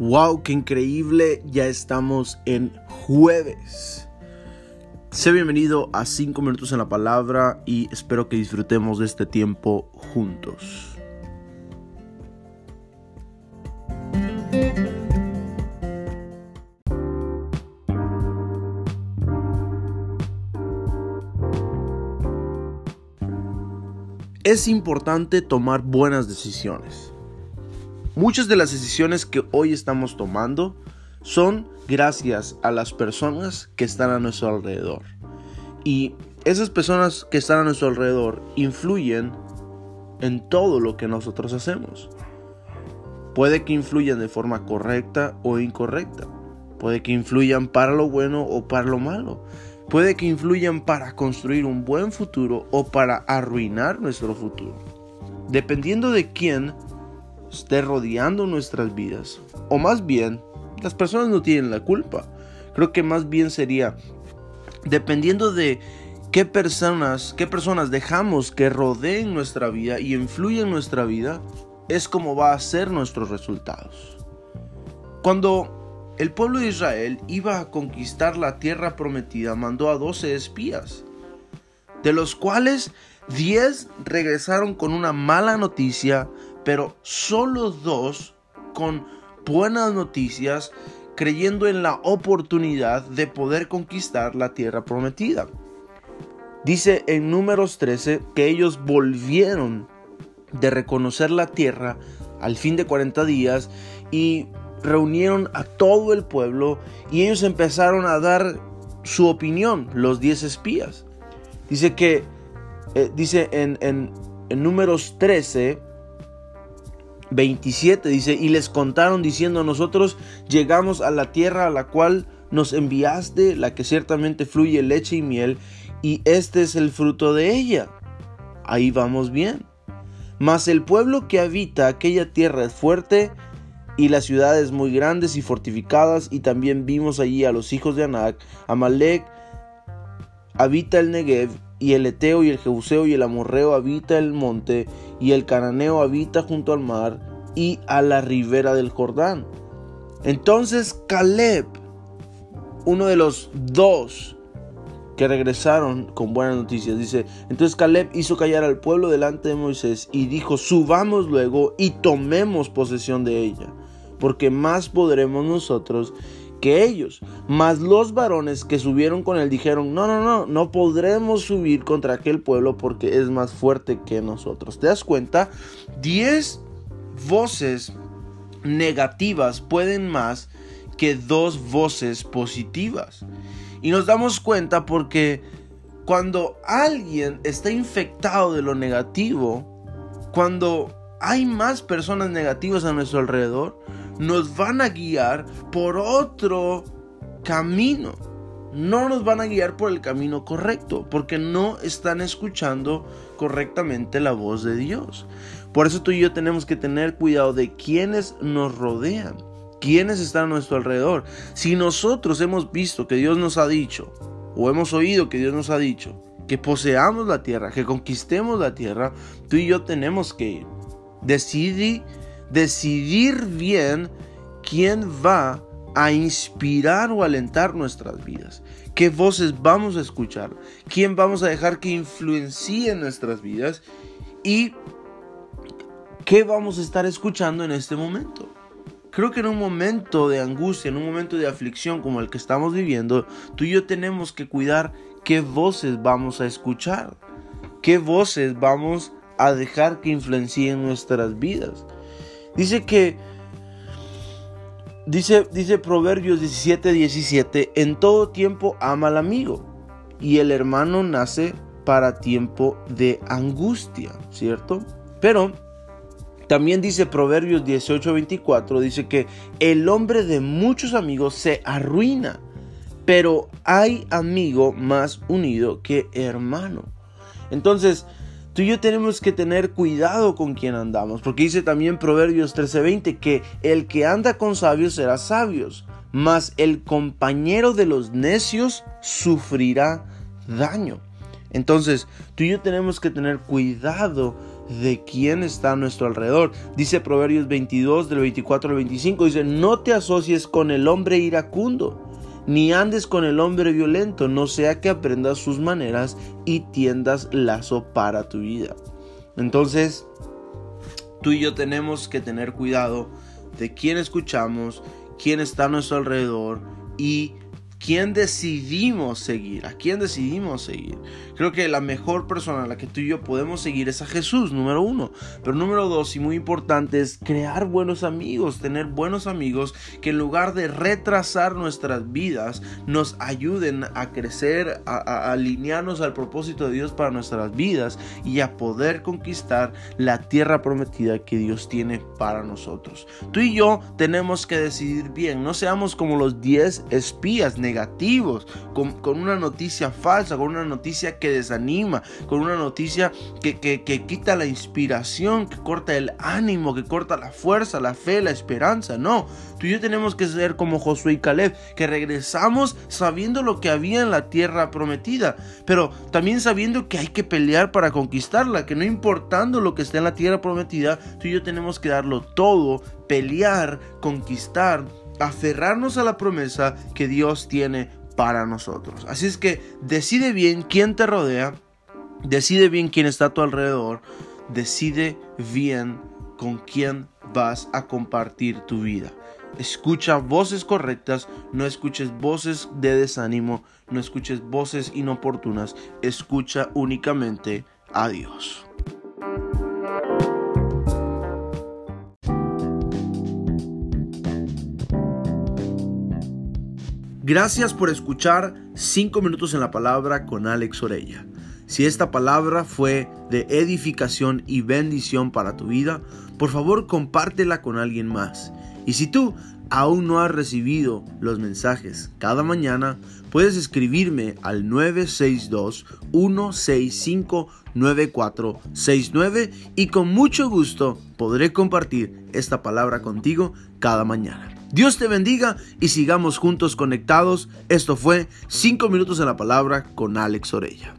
Wow, qué increíble, ya estamos en jueves. Sé bienvenido a 5 minutos en la palabra y espero que disfrutemos de este tiempo juntos. Es importante tomar buenas decisiones. Muchas de las decisiones que hoy estamos tomando son gracias a las personas que están a nuestro alrededor. Y esas personas que están a nuestro alrededor influyen en todo lo que nosotros hacemos. Puede que influyan de forma correcta o incorrecta. Puede que influyan para lo bueno o para lo malo. Puede que influyan para construir un buen futuro o para arruinar nuestro futuro. Dependiendo de quién esté rodeando nuestras vidas. O más bien, las personas no tienen la culpa. Creo que más bien sería, dependiendo de qué personas, qué personas dejamos que rodeen nuestra vida y influyen nuestra vida, es como va a ser nuestros resultados. Cuando el pueblo de Israel iba a conquistar la tierra prometida, mandó a 12 espías, de los cuales 10 regresaron con una mala noticia pero solo dos con buenas noticias, creyendo en la oportunidad de poder conquistar la tierra prometida. Dice en números 13 que ellos volvieron de reconocer la tierra al fin de 40 días y reunieron a todo el pueblo y ellos empezaron a dar su opinión, los 10 espías. Dice que, eh, dice en, en, en números 13, 27 dice, y les contaron diciendo, nosotros llegamos a la tierra a la cual nos enviaste, la que ciertamente fluye leche y miel, y este es el fruto de ella. Ahí vamos bien. Mas el pueblo que habita aquella tierra es fuerte, y las ciudades muy grandes y fortificadas, y también vimos allí a los hijos de Anac, Amalek habita el Negev, y el Eteo y el Jebuseo y el Amorreo habita el monte, y el Cananeo habita junto al mar y a la ribera del Jordán. Entonces Caleb, uno de los dos que regresaron con buenas noticias, dice, entonces Caleb hizo callar al pueblo delante de Moisés y dijo, subamos luego y tomemos posesión de ella, porque más podremos nosotros que ellos. Mas los varones que subieron con él dijeron, no, no, no, no podremos subir contra aquel pueblo porque es más fuerte que nosotros. ¿Te das cuenta? Diez voces negativas pueden más que dos voces positivas. Y nos damos cuenta porque cuando alguien está infectado de lo negativo, cuando hay más personas negativas a nuestro alrededor, nos van a guiar por otro camino. No nos van a guiar por el camino correcto, porque no están escuchando correctamente la voz de Dios. Por eso tú y yo tenemos que tener cuidado de quienes nos rodean, quienes están a nuestro alrededor. Si nosotros hemos visto que Dios nos ha dicho, o hemos oído que Dios nos ha dicho, que poseamos la tierra, que conquistemos la tierra, tú y yo tenemos que decidir decidir bien quién va a inspirar o alentar nuestras vidas. ¿Qué voces vamos a escuchar? ¿Quién vamos a dejar que influencie nuestras vidas? ¿Y qué vamos a estar escuchando en este momento? Creo que en un momento de angustia, en un momento de aflicción como el que estamos viviendo, tú y yo tenemos que cuidar qué voces vamos a escuchar, qué voces vamos a dejar que influencien nuestras vidas. Dice que, dice, dice Proverbios 17, 17, en todo tiempo ama al amigo y el hermano nace para tiempo de angustia, ¿cierto? Pero también dice Proverbios 18, 24, dice que el hombre de muchos amigos se arruina, pero hay amigo más unido que hermano. Entonces, Tú y yo tenemos que tener cuidado con quien andamos, porque dice también Proverbios 13:20 que el que anda con sabios será sabios, mas el compañero de los necios sufrirá daño. Entonces, tú y yo tenemos que tener cuidado de quién está a nuestro alrededor. Dice Proverbios 22 del 24 al 25, dice, no te asocies con el hombre iracundo, ni andes con el hombre violento, no sea que aprendas sus maneras y tiendas lazo para tu vida. Entonces, tú y yo tenemos que tener cuidado de quién escuchamos, quién está a nuestro alrededor y quién decidimos seguir, a quién decidimos seguir. Creo que la mejor persona a la que tú y yo podemos seguir es a Jesús, número uno. Pero número dos, y muy importante, es crear buenos amigos, tener buenos amigos que en lugar de retrasar nuestras vidas, nos ayuden a crecer, a, alinearnos al propósito de Dios para nuestras vidas y a poder conquistar la tierra prometida que Dios tiene para nosotros. Tú y yo tenemos que decidir bien, no seamos como los 10 espías negativos, con, con una noticia falsa, con una noticia que desanima, con una noticia que, que, quita la inspiración, que corta el ánimo, que corta la fuerza, la fe, la esperanza. No, tú y yo tenemos que ser como Josué y Caleb, que regresamos sabiendo lo que había en la tierra prometida, pero también sabiendo que hay que pelear para conquistarla, que no importando lo que esté en la tierra prometida, tú y yo tenemos que darlo todo, pelear, conquistar, aferrarnos a la promesa que Dios tiene para nosotros. Así es que decide bien quién te rodea, decide bien quién está a tu alrededor, decide bien con quién vas a compartir tu vida. Escucha voces correctas, no escuches voces de desánimo, no escuches voces inoportunas, escucha únicamente a Dios. Gracias por escuchar 5 minutos en la palabra con Alex Orella. Si esta palabra fue de edificación y bendición para tu vida, por favor compártela con alguien más. Y si tú aún no has recibido los mensajes cada mañana, puedes escribirme al 962-165-9469 y con mucho gusto podré compartir esta palabra contigo cada mañana. Dios te bendiga y sigamos juntos conectados. Esto fue 5 minutos en la palabra con Alex Orella.